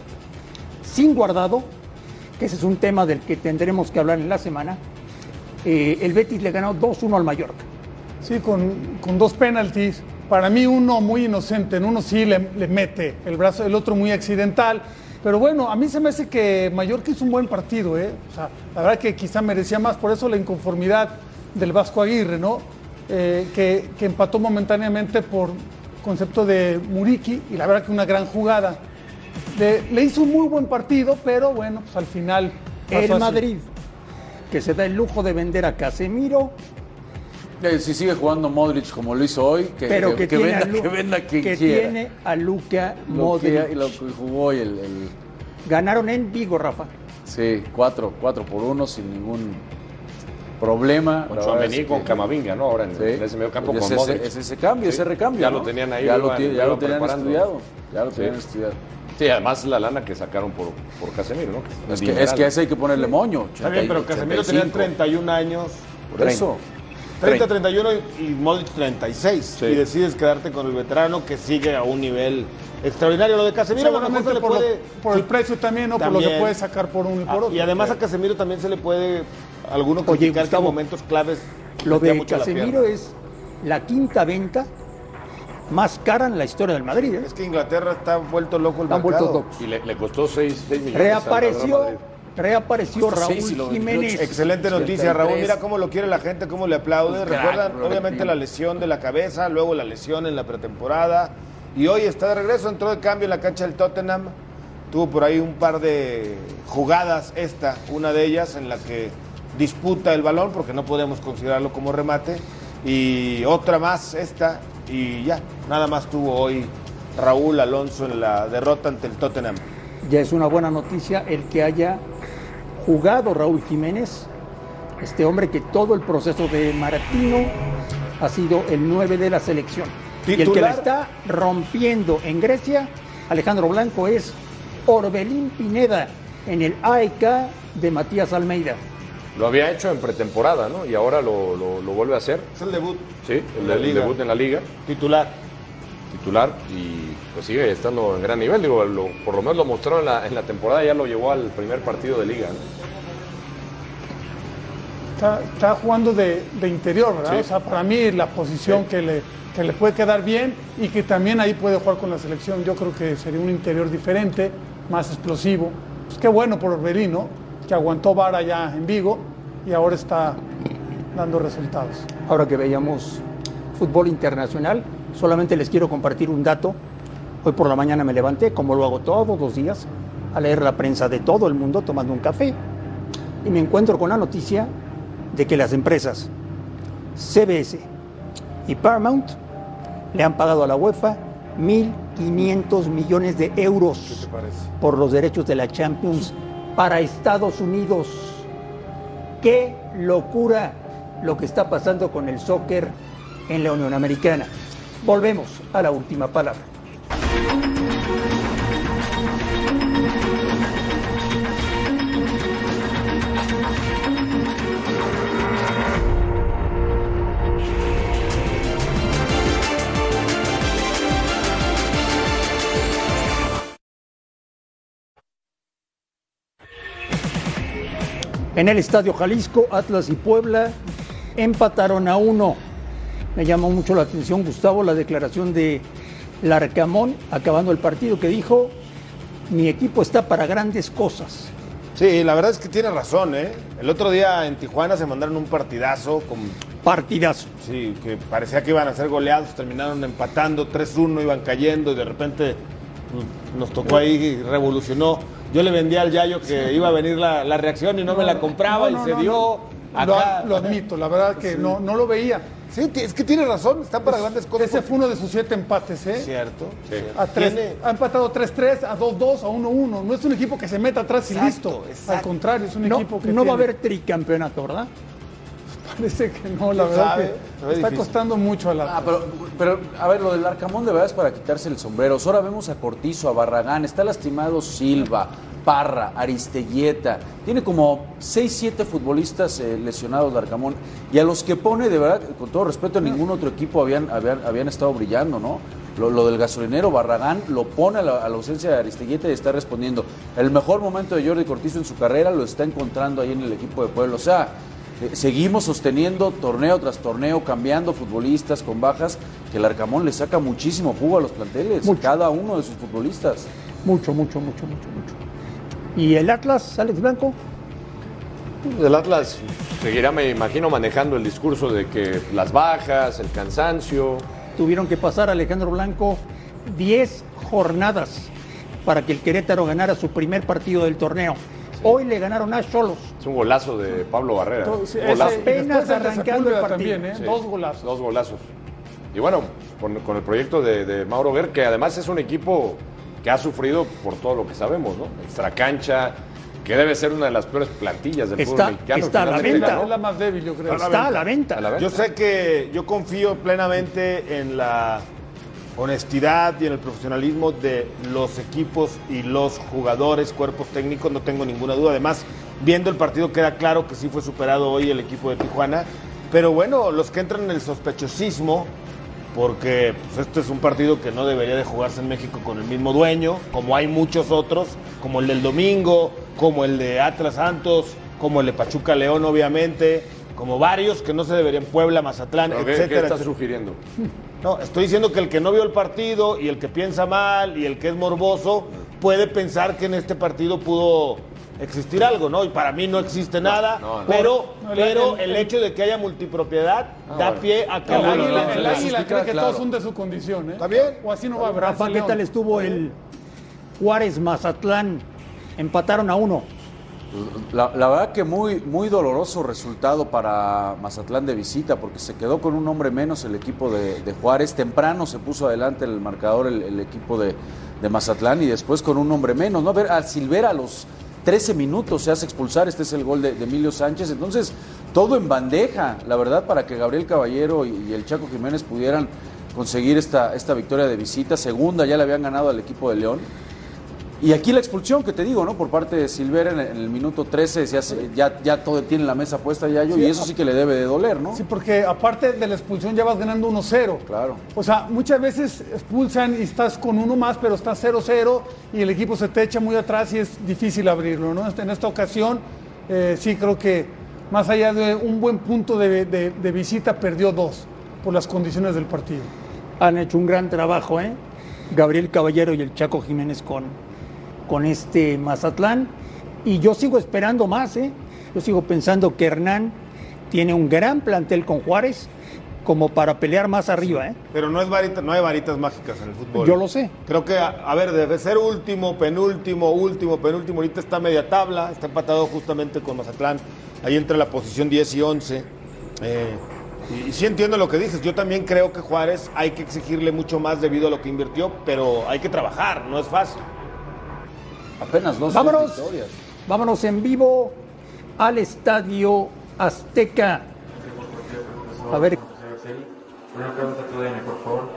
sin guardado, que ese es un tema del que tendremos que hablar en la semana, eh, el Betis le ganó 2-1 al Mallorca. Sí, con, con dos penaltis. Para mí uno muy inocente, en uno sí le, le mete el brazo, el otro muy accidental. Pero bueno, a mí se me hace que Mallorca hizo un buen partido, ¿eh? O sea, la verdad que quizá merecía más, por eso la inconformidad del Vasco Aguirre, ¿no? Eh, que, que empató momentáneamente por concepto de Muriqui y la verdad que una gran jugada. Le, le hizo un muy buen partido, pero bueno, pues al final. El. Madrid, que se da el lujo de vender a Casemiro, Eh, si sigue jugando Modric como lo hizo hoy, que, pero que- que, que tiene, venda, Lu- que venda quien que quiera. tiene a Luca Lo Modric. que, lo que jugó hoy el, el- Ganaron en Vigo, Rafa. Sí, cuatro, cuatro por uno sin ningún problema. Con y con que- Camavinga, ¿no? Ahora en, Sí. en ese medio campo Es con ese- Modric. Es ese cambio, Sí. ese recambio. Ya ¿no? lo tenían ahí. Ya lo iban- ya lo tenían estudiado. Ya lo Sí. tenían estudiado. Sí, además la lana que sacaron por, por Casemiro, ¿no? Es que, es que a ese hay que ponerle moño. Está bien, pero 80, Casemiro tenía 85. 31 años. Por eso. 30, 31 y Modric 36. Sí. Y decides quedarte con el veterano que sigue a un nivel extraordinario. Lo de Casemiro lo Seguramente se le por, lo- puede... por el precio también, ¿no? Por lo También. que puede sacar por un y por Ah, otro. y además a Casemiro también se le puede alguno criticar que momentos claves Lo de Casemiro es la quinta venta más cara en la historia del Madrid. ¿eh? Es que Inglaterra está vuelto loco el mercado. Y le, le costó 6 millones. al Reapareció. Reapareció Raúl lo- Jiménez. Excelente noticia, 83. Raúl. Mira cómo lo quiere la gente, cómo le aplaude. Crack, Recuerdan, obviamente, la lesión de la cabeza, luego la lesión en la pretemporada. Y hoy está de regreso, entró de cambio en la cancha del Tottenham. Tuvo por ahí un par de jugadas, esta, una de ellas, en la que disputa el balón porque no podemos considerarlo como remate. Y otra más, esta, y ya, nada más tuvo hoy Raúl Alonso en la derrota ante el Tottenham. Ya es una buena noticia el que haya jugado Raúl Jiménez, este hombre que todo el proceso de Martino ha sido el 9 de la selección. Y el que la está rompiendo en Grecia, Alejandro Blanco, es Orbelín Pineda en el AEK de Matías Almeida. Lo había hecho en pretemporada, ¿no? Y ahora lo, lo- lo vuelve a hacer. Es el debut Sí, el, La el liga. debut en la liga, titular. titular, y pues sigue estando en gran nivel. Digo, lo- por lo menos lo mostró en la, en la temporada, ya lo llevó al primer partido de liga. Está, está jugando de, de interior, ¿verdad? Sí. O sea, para mí la posición que, le, que le puede quedar bien y que también ahí puede jugar con la selección. Yo creo que sería un interior diferente, más explosivo. Pues qué bueno por Orbelín, ¿no? Que aguantó vara ya en Vigo y ahora está dando resultados. Ahora que veíamos fútbol internacional, solamente les quiero compartir un dato. Hoy por la mañana me levanté, como lo hago todos los días, a leer la prensa de todo el mundo tomando un café. Y me encuentro con la noticia de que las empresas CBS y Paramount le han pagado a la UEFA 1.500 millones de euros por los derechos de la Champions para Estados Unidos. ¡Qué locura lo que está pasando con el soccer en la Unión Americana! Volvemos a la última palabra. En el Estadio Jalisco, Atlas y Puebla empataron a uno. Me llamó mucho la atención, Gustavo, la declaración de Larcamón acabando el partido que dijo, mi equipo está para grandes cosas. Sí, la verdad es que tiene razón, ¿eh? El otro día en Tijuana se mandaron un partidazo con Partidazo. Sí, que parecía que iban a ser goleados, terminaron empatando 3-1, iban cayendo y de repente pues, nos tocó ahí, revolucionó. Yo le vendía al Yayo que iba a venir la, la reacción y no me la compraba No, no, y se no, dio. Lo, Acá. lo admito, la verdad que no, no lo veía. Sí, es que tiene razón, está para grandes cosas. Ese fue uno de sus siete empates, ¿eh? Cierto. A tres, Tiene- ha empatado 3-3, a 2-2, a 1-1. No es un equipo que se meta atrás y listo. exacto. Al contrario, es un No, equipo que no va a haber tricampeonato, ¿verdad? Parece que no, la ¿Quién verdad sabe? que está difícil. costando mucho a la. Ah, pero, pero, a ver, lo del Arcamón de verdad es para quitarse el sombrero. Ahora vemos a Cortizo, a Barragán, está lastimado Silva, Parra, Aristeguieta. Tiene como 6, 7 futbolistas eh, lesionados de Arcamón. Y a los que pone, de verdad, con todo respeto, ningún otro equipo habían, habían, habían estado brillando, ¿no? Lo, lo del gasolinero Barragán lo pone a la, a la ausencia de Aristeguieta y está respondiendo. El mejor momento de Jordi Cortizo en su carrera lo está encontrando ahí en el equipo de Pueblo. O sea, eh, seguimos sosteniendo torneo tras torneo, cambiando futbolistas con bajas, que el Arcamón le saca muchísimo jugo a los planteles, Mucho. cada uno de sus futbolistas. Mucho, mucho, mucho, mucho, mucho. ¿Y el Atlas, Alex Blanco? El Atlas seguirá, me imagino, manejando el discurso de que las bajas, el cansancio. Tuvieron que pasar Alejandro Blanco 10 jornadas para que el Querétaro ganara su primer partido del torneo. Hoy le ganaron a Cholos. Es un golazo de Pablo Barrera. Ese- golazo. después Apenas arrancando el partido. también, ¿eh? Sí. Dos golazos. Dos golazos. Y bueno, con, con el proyecto de, de Mauro Ver, que además es un equipo que ha sufrido por todo lo que sabemos, ¿no? Extracancha, que debe ser una de las peores plantillas del Está- fútbol mexicano. está a la venta. ¿no? Es la más débil, yo creo. Está a la venta. A la venta. Yo sé que yo confío plenamente en la honestidad y en el profesionalismo de los equipos y los jugadores, cuerpos técnicos, no tengo ninguna duda. Además, viendo el partido queda claro que sí fue superado hoy el equipo de Tijuana. Pero bueno, los que entran en el sospechosismo, porque pues, este es un partido que no debería de jugarse en México con el mismo dueño, como hay muchos otros, como el del domingo, como el de Atlas Santos, como el de Pachuca León, obviamente, como varios que no se deberían, Puebla, Mazatlán, ¿Qué, etcétera. qué estás etcétera. sugiriendo? No, estoy diciendo que el que no vio el partido y el que piensa mal y el que es morboso puede pensar que en este partido pudo existir algo, ¿no? Y para mí no existe nada, no, no. pero, No, pero el- el, hecho de que haya multipropiedad da bueno. pie a que El águila, el águila cree que claro. todos son de su condición, ¿eh? ¿Está bien? O así no va a haber. Rafa, ¿qué tal estuvo el Juárez Mazatlán? Empataron a uno. La, la, verdad que muy, muy doloroso resultado para Mazatlán de visita, porque se quedó con un hombre menos el equipo de, de Juárez. Temprano se puso adelante el marcador el, el equipo de, de, Mazatlán y después con un hombre menos. ¿no? A ver, al Silvera a los 13 minutos se hace expulsar, este es el gol de, Emilio Sánchez. Entonces, todo en bandeja, la verdad, para que Gabriel Caballero y, y el Chaco Jiménez pudieran conseguir esta, esta victoria de visita. Segunda ya le habían ganado al equipo de León. Y aquí la expulsión que te digo, ¿no? Por parte de Silvera en el, en el minuto 13, ya, ya, ya, todo tiene la mesa puesta ya yo, sí, y eso sí que le debe de doler, ¿no? Sí, porque aparte de la expulsión ya vas ganando 1-0. Claro. O sea, muchas veces expulsan y estás con uno más, pero estás 0-0 y el equipo se te echa muy atrás y es difícil abrirlo, ¿no? En esta ocasión, eh, sí creo que más allá de un buen punto de, de, de visita, perdió dos por las condiciones del partido. Han hecho un gran trabajo, ¿eh? Gabriel Caballero y el Chaco Jiménez con, con este Mazatlán. Y yo sigo esperando más, ¿eh? Yo sigo pensando que Hernán tiene un gran plantel con Juárez como para pelear más arriba, ¿eh? Pero no, es varita, no hay varitas mágicas en el fútbol. Yo lo sé. Creo que, a, a, ver, debe ser último, penúltimo, último, penúltimo. Ahorita está media tabla, está empatado justamente con Mazatlán, ahí entre la posición 10 y 11. Eh, y, y sí entiendo lo que dices. Yo también creo que Juárez hay que exigirle mucho más debido a lo que invirtió, pero hay que trabajar, no es fácil. Apenas dos vámonos, victorias. Vámonos en vivo al Estadio Azteca. A ver. Una pregunta tu DN, por favor.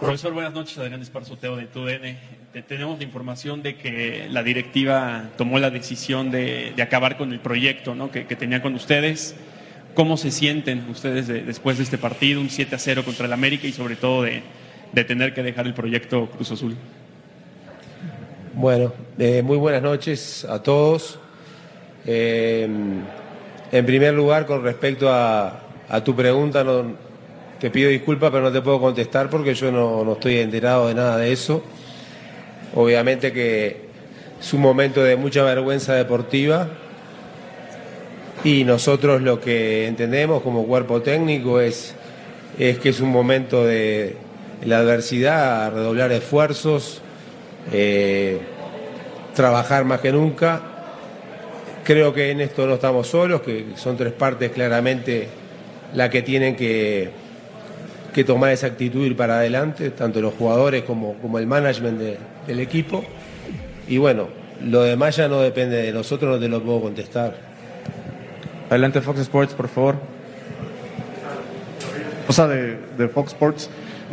Profesor, buenas noches. Adrián Esparzoteo de TUDN. Tenemos la información de que la directiva tomó la decisión de, de acabar con el proyecto ¿no? que, que, tenía con ustedes. ¿Cómo se sienten ustedes de, después de este partido, un 7 a 0 contra el América y sobre todo de, de tener que dejar el proyecto Cruz Azul? Bueno, eh, muy buenas noches a todos. Eh, en primer lugar, con respecto a, tu pregunta, te pido disculpas, pero no te puedo contestar porque yo no, no, estoy enterado de nada de eso. Obviamente que es un momento de mucha vergüenza deportiva y nosotros lo que entendemos como cuerpo técnico es, es que es un momento de la adversidad, redoblar esfuerzos, eh, trabajar más que nunca. Creo que en esto no estamos solos, que son tres partes claramente las que tienen que, que tomar esa actitud y ir para adelante, tanto los jugadores como, como el management de, del equipo. Y bueno, lo demás ya no depende de nosotros, no te lo puedo contestar. Adelante Fox Sports, por favor. O sea, de, de Fox Sports.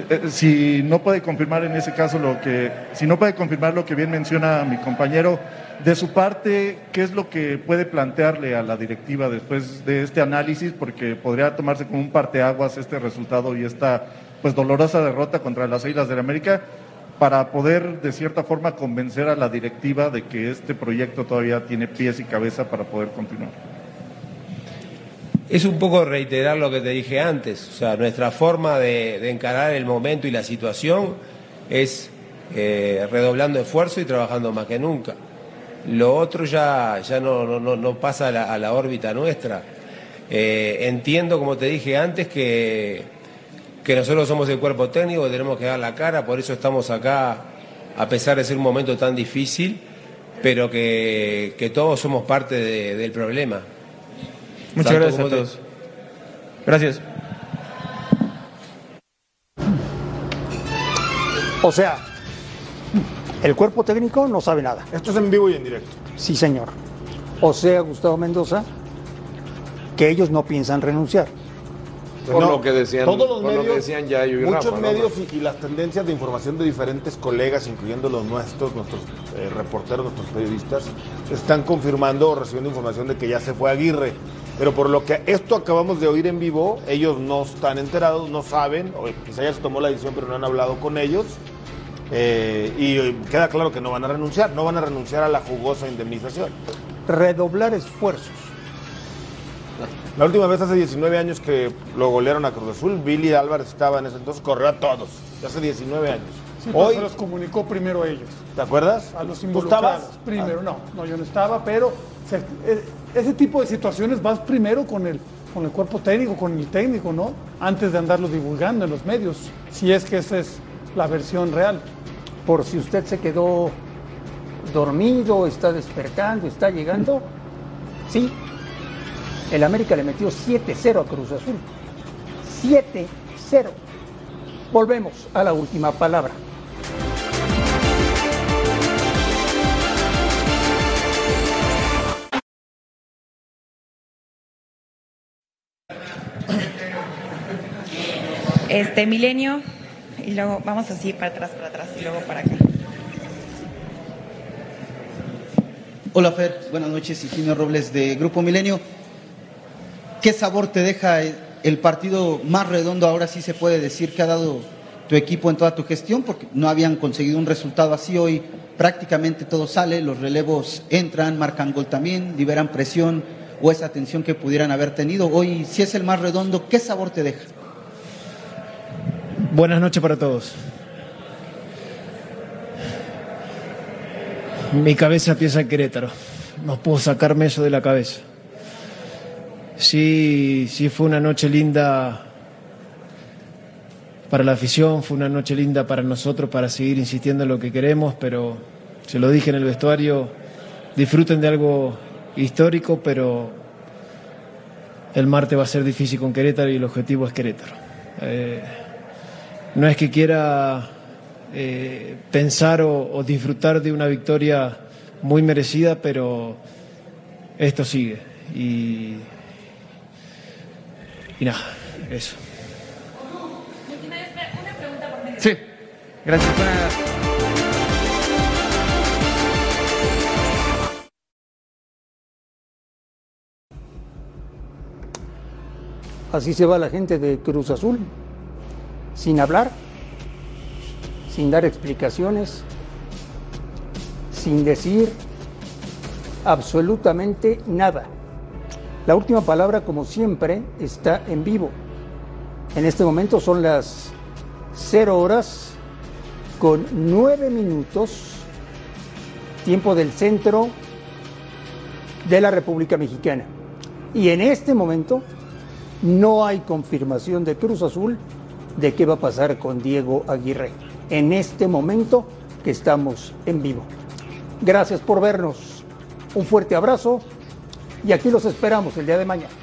Eh, si no puede confirmar en ese caso lo que, si no puede confirmar lo que bien menciona mi compañero, de su parte, ¿qué es lo que puede plantearle a la directiva después de este análisis? Porque podría tomarse como un parteaguas este resultado y esta pues dolorosa derrota contra las Islas del América para poder de cierta forma convencer a la directiva de que este proyecto todavía tiene pies y cabeza para poder continuar. Es un poco reiterar lo que te dije antes, o sea, nuestra forma de, encarar el momento y la situación es eh, redoblando esfuerzo y trabajando más que nunca. Lo otro ya, ya no, no, pasa a la, órbita nuestra. Eh, entiendo, como te dije antes, que, que nosotros somos el cuerpo técnico, tenemos que dar la cara, por eso estamos acá, a pesar de ser un momento tan difícil, pero que, que todos somos parte de, del problema. Muchas gracias a todos. Gracias. O sea, el cuerpo técnico no sabe nada. Esto es en vivo y en directo. Sí, señor. O sea, Gustavo Mendoza, que ellos no piensan renunciar. Por no, lo que decían, todos los medios, lo que decían ya yo y muchos Rafa, medios y, las tendencias de información de diferentes colegas, incluyendo los nuestros, nuestros eh, reporteros, nuestros periodistas, están confirmando o recibiendo información de que ya se fue Aguirre. Pero por lo que esto acabamos de oír en vivo, ellos no están enterados, no saben, o quizá ya se tomó la decisión, pero no han hablado con ellos. Eh, y queda claro que no van a renunciar, no van a renunciar a la jugosa indemnización. Redoblar esfuerzos. La última vez hace 19 años que lo golearon a Cruz Azul, Billy Álvarez estaba en ese entonces, corrió a todos, hace 19 años. Sí, Hoy se los comunicó primero a ellos. ¿Te acuerdas? A los involucrados. Primero, ah. no, no, yo no estaba, pero se, eh, ese tipo de situaciones vas primero con el, con el cuerpo técnico, con el técnico, ¿no? Antes de andarlo divulgando en los medios, si es que esa es la versión real. Por si usted se quedó dormido, está despertando, está llegando. Sí, el América le metió 7-0 a Cruz Azul. 7-0. Volvemos a la última palabra. Este milenio y luego vamos así para atrás, para atrás y luego para acá. Hola Fer, buenas noches, Higinio Robles de Grupo Milenio. ¿Qué sabor te deja el partido más redondo, ahora sí se puede decir, que ha dado tu equipo en toda tu gestión? Porque no habían conseguido un resultado así hoy, prácticamente todo sale, los relevos entran, marcan gol también, liberan presión o esa tensión que pudieran haber tenido. Hoy, si es el más redondo, ¿qué sabor te deja? Buenas noches para todos. Mi cabeza piensa en Querétaro. No puedo sacarme eso de la cabeza. Sí, sí fue una noche linda para la afición, fue una noche linda para nosotros para seguir insistiendo en lo que queremos, pero se lo dije en el vestuario, disfruten de algo histórico, pero el martes va a ser difícil con Querétaro y el objetivo es Querétaro. Eh, no es que quiera eh, pensar o, o, disfrutar de una victoria muy merecida, pero esto sigue. Y, y nada, eso. Sí, gracias. Así se va la gente de Cruz Azul, sin hablar, sin dar explicaciones, sin decir absolutamente nada. La última palabra, como siempre, está en vivo. En este momento son las 0 horas con 9 minutos, tiempo del centro de la República Mexicana. Y en este momento no hay confirmación de Cruz Azul de qué va a pasar con Diego Aguirre. En este momento que estamos en vivo. Gracias por vernos. Un fuerte abrazo y aquí los esperamos el día de mañana.